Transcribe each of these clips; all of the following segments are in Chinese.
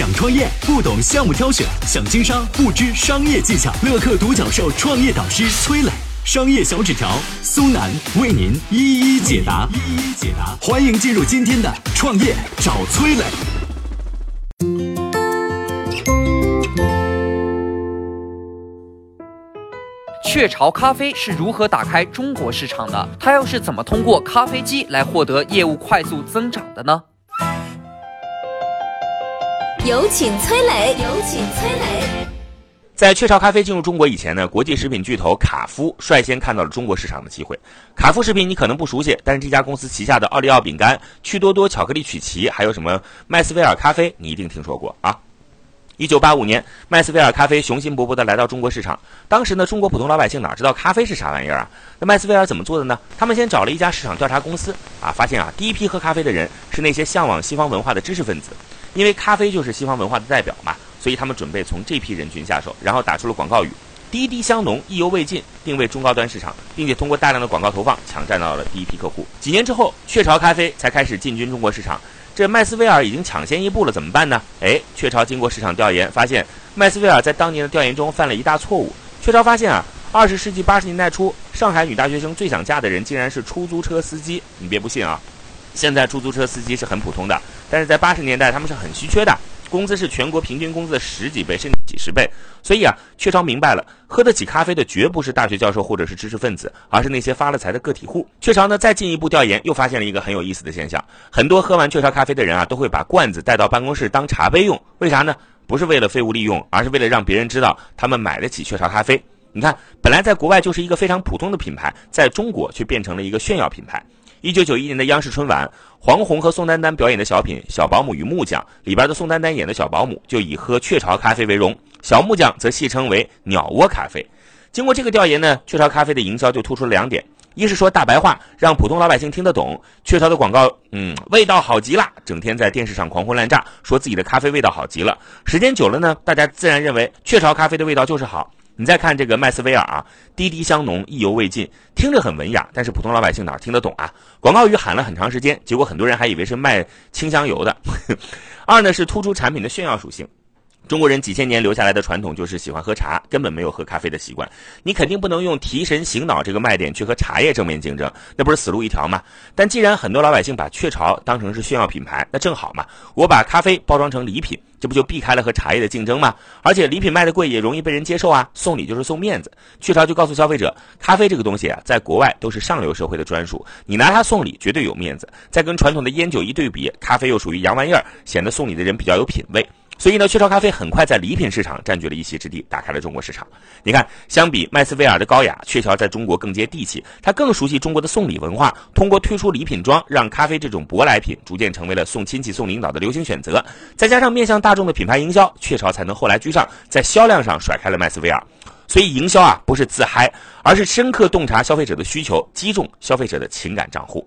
想创业不懂项目挑选，想经商不知商业技巧。乐客独角兽创业导师崔磊，商业小纸条苏南为您一一解答。一一解答，欢迎进入今天的创业找崔磊。雀巢咖啡是如何打开中国市场的？它又是怎么通过咖啡机来获得业务快速增长的呢？有请崔磊，有请崔磊。在雀巢咖啡进入中国以前呢，国际食品巨头卡夫率先看到了中国市场的机会。卡夫食品你可能不熟悉，但是这家公司旗下的奥利奥饼干、趣多多巧克力曲奇，还有什么麦斯威尔咖啡，你一定听说过啊。一九八五年，麦斯威尔咖啡雄心勃勃地来到中国市场。当时呢，中国普通老百姓哪知道咖啡是啥玩意儿啊？那麦斯威尔怎么做的呢？他们先找了一家市场调查公司啊，发现啊，第一批喝咖啡的人是那些向往西方文化的知识分子，因为咖啡就是西方文化的代表嘛，所以他们准备从这批人群下手，然后打出了广告语：滴滴香浓，意犹未尽，定位中高端市场，并且通过大量的广告投放，抢占到了第一批客户。几年之后，雀巢咖啡才开始进军中国市场。这麦斯威尔已经抢先一步了，怎么办呢？哎，雀巢经过市场调研，发现麦斯威尔在当年的调研中犯了一大错误。雀巢发现啊，二十世纪八十年代初，上海女大学生最想嫁的人竟然是出租车司机。你别不信啊，现在出租车司机是很普通的，但是在八十年代他们是很稀缺的。工资是全国平均工资的十几倍，甚至几十倍。所以啊，雀巢明白了，喝得起咖啡的绝不是大学教授或者是知识分子，而是那些发了财的个体户。雀巢呢，再进一步调研，又发现了一个很有意思的现象：很多喝完雀巢咖啡的人啊，都会把罐子带到办公室当茶杯用。为啥呢？不是为了废物利用，而是为了让别人知道他们买得起雀巢咖啡。你看，本来在国外就是一个非常普通的品牌，在中国却变成了一个炫耀品牌。一九九一年的央视春晚，黄宏和宋丹丹表演的小品《小保姆与木匠》里边的宋丹丹演的小保姆就以喝雀巢咖啡为荣，小木匠则戏称为鸟窝咖啡。经过这个调研呢，雀巢咖啡的营销就突出了两点：一是说大白话，让普通老百姓听得懂；雀巢的广告，嗯，味道好极了，整天在电视上狂轰滥炸，说自己的咖啡味道好极了。时间久了呢，大家自然认为雀巢咖啡的味道就是好。你再看这个麦斯威尔啊，滴滴香浓，意犹未尽，听着很文雅，但是普通老百姓哪听得懂啊？广告语喊了很长时间，结果很多人还以为是卖清香油的。二呢是突出产品的炫耀属性。中国人几千年留下来的传统就是喜欢喝茶，根本没有喝咖啡的习惯。你肯定不能用提神醒脑这个卖点去和茶叶正面竞争，那不是死路一条吗？但既然很多老百姓把雀巢当成是炫耀品牌，那正好嘛，我把咖啡包装成礼品，这不就避开了和茶叶的竞争吗？而且礼品卖的贵也容易被人接受啊，送礼就是送面子。雀巢就告诉消费者，咖啡这个东西啊，在国外都是上流社会的专属，你拿它送礼绝对有面子。再跟传统的烟酒一对比，咖啡又属于洋玩意儿，显得送礼的人比较有品位。所以呢，雀巢咖啡很快在礼品市场占据了一席之地，打开了中国市场。你看，相比麦斯威尔的高雅，雀巢在中国更接地气，它更熟悉中国的送礼文化。通过推出礼品装，让咖啡这种舶来品逐渐成为了送亲戚、送领导的流行选择。再加上面向大众的品牌营销，雀巢才能后来居上，在销量上甩开了麦斯威尔。所以，营销啊，不是自嗨，而是深刻洞察消费者的需求，击中消费者的情感账户。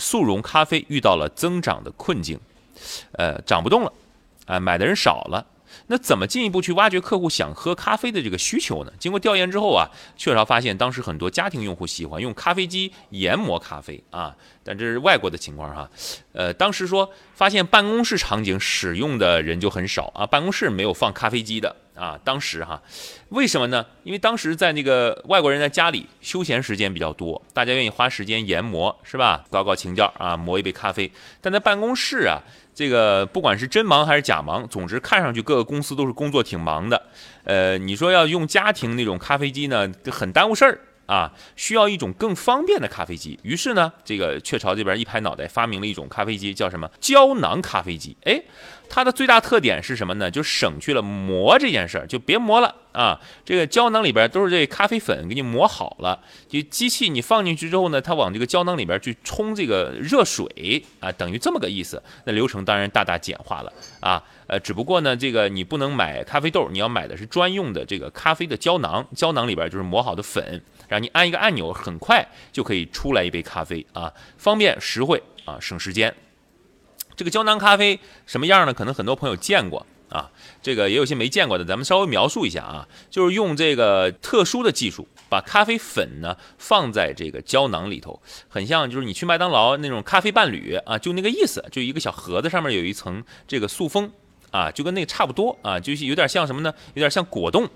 速溶咖啡遇到了增长的困境，呃，涨不动了，啊，买的人少了。那怎么进一步去挖掘客户想喝咖啡的这个需求呢？经过调研之后啊，雀巢发现当时很多家庭用户喜欢用咖啡机研磨咖啡啊，但这是外国的情况哈。呃，当时说发现办公室场景使用的人就很少啊，办公室没有放咖啡机的。啊，当时哈，为什么呢？因为当时在那个外国人在家里休闲时间比较多，大家愿意花时间研磨，是吧？搞搞情调啊，磨一杯咖啡。但在办公室啊，这个不管是真忙还是假忙，总之看上去各个公司都是工作挺忙的。呃，你说要用家庭那种咖啡机呢，很耽误事儿啊，需要一种更方便的咖啡机。于是呢，这个雀巢这边一拍脑袋，发明了一种咖啡机，叫什么胶囊咖啡机。哎。它的最大特点是什么呢？就省去了磨这件事儿，就别磨了啊！这个胶囊里边都是这咖啡粉，给你磨好了。就机器你放进去之后呢，它往这个胶囊里边去冲这个热水啊，等于这么个意思。那流程当然大大简化了啊。呃，只不过呢，这个你不能买咖啡豆，你要买的是专用的这个咖啡的胶囊，胶囊里边就是磨好的粉，让你按一个按钮，很快就可以出来一杯咖啡啊，方便实惠啊，省时间。这个胶囊咖啡什么样呢？可能很多朋友见过啊，这个也有些没见过的，咱们稍微描述一下啊，就是用这个特殊的技术，把咖啡粉呢放在这个胶囊里头，很像就是你去麦当劳那种咖啡伴侣啊，就那个意思，就一个小盒子上面有一层这个塑封啊，就跟那个差不多啊，就是有点像什么呢？有点像果冻。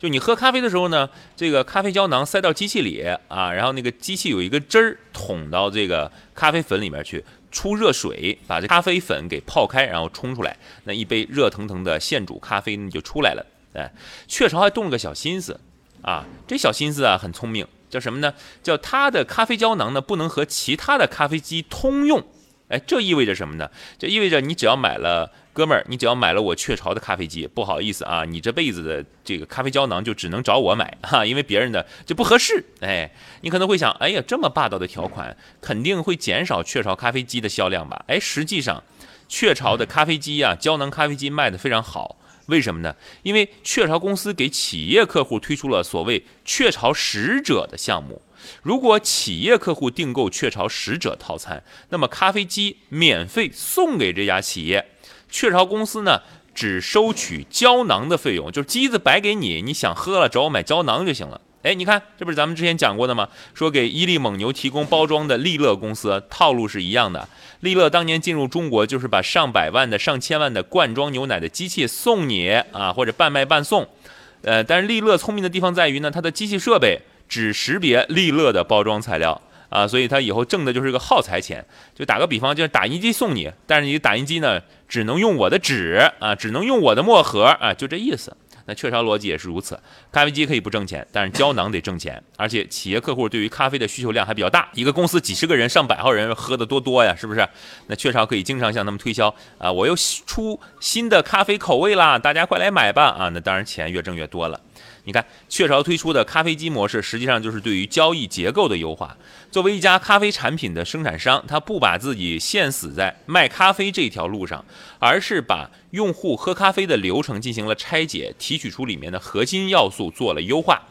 就你喝咖啡的时候呢，这个咖啡胶囊塞到机器里啊，然后那个机器有一个汁儿捅到这个咖啡粉里面去。出热水，把这咖啡粉给泡开，然后冲出来，那一杯热腾腾的现煮咖啡呢就出来了。哎，雀巢还动了个小心思啊，这小心思啊很聪明，叫什么呢？叫它的咖啡胶囊呢不能和其他的咖啡机通用。哎，这意味着什么呢？这意味着你只要买了。哥们儿，你只要买了我雀巢的咖啡机，不好意思啊，你这辈子的这个咖啡胶囊就只能找我买哈，因为别人的就不合适。哎，你可能会想，哎呀，这么霸道的条款，肯定会减少雀巢咖啡机的销量吧？哎，实际上，雀巢的咖啡机啊，胶囊咖啡机卖的非常好，为什么呢？因为雀巢公司给企业客户推出了所谓雀巢使者的项目，如果企业客户订购雀巢使者套餐，那么咖啡机免费送给这家企业。雀巢公司呢，只收取胶囊的费用，就是机子白给你，你想喝了找我买胶囊就行了。哎，你看，这不是咱们之前讲过的吗？说给伊利蒙牛提供包装的利乐公司，套路是一样的。利乐当年进入中国，就是把上百万的、上千万的罐装牛奶的机器送你啊，或者半卖半送。呃，但是利乐聪明的地方在于呢，它的机器设备只识别利乐的包装材料。啊，所以他以后挣的就是个耗材钱。就打个比方，就是打印机送你，但是你打印机呢，只能用我的纸啊，只能用我的墨盒啊，就这意思。那雀巢逻辑也是如此，咖啡机可以不挣钱，但是胶囊得挣钱，而且企业客户对于咖啡的需求量还比较大，一个公司几十个人、上百号人喝的多多呀，是不是？那雀巢可以经常向他们推销啊，我又出新的咖啡口味啦，大家快来买吧啊，那当然钱越挣越多了。你看，雀巢推出的咖啡机模式，实际上就是对于交易结构的优化。作为一家咖啡产品的生产商，他不把自己限死在卖咖啡这条路上，而是把用户喝咖啡的流程进行了拆解，提取出里面的核心要素，做了优化。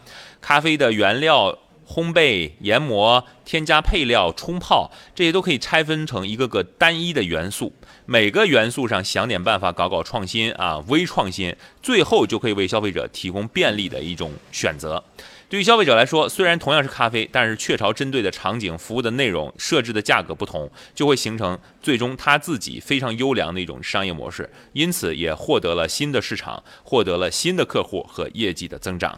咖啡的原料。烘焙、研磨、添加配料、冲泡，这些都可以拆分成一个个单一的元素，每个元素上想点办法搞搞创新啊，微创新，最后就可以为消费者提供便利的一种选择。对于消费者来说，虽然同样是咖啡，但是雀巢针对的场景、服务的内容、设置的价格不同，就会形成最终他自己非常优良的一种商业模式，因此也获得了新的市场，获得了新的客户和业绩的增长。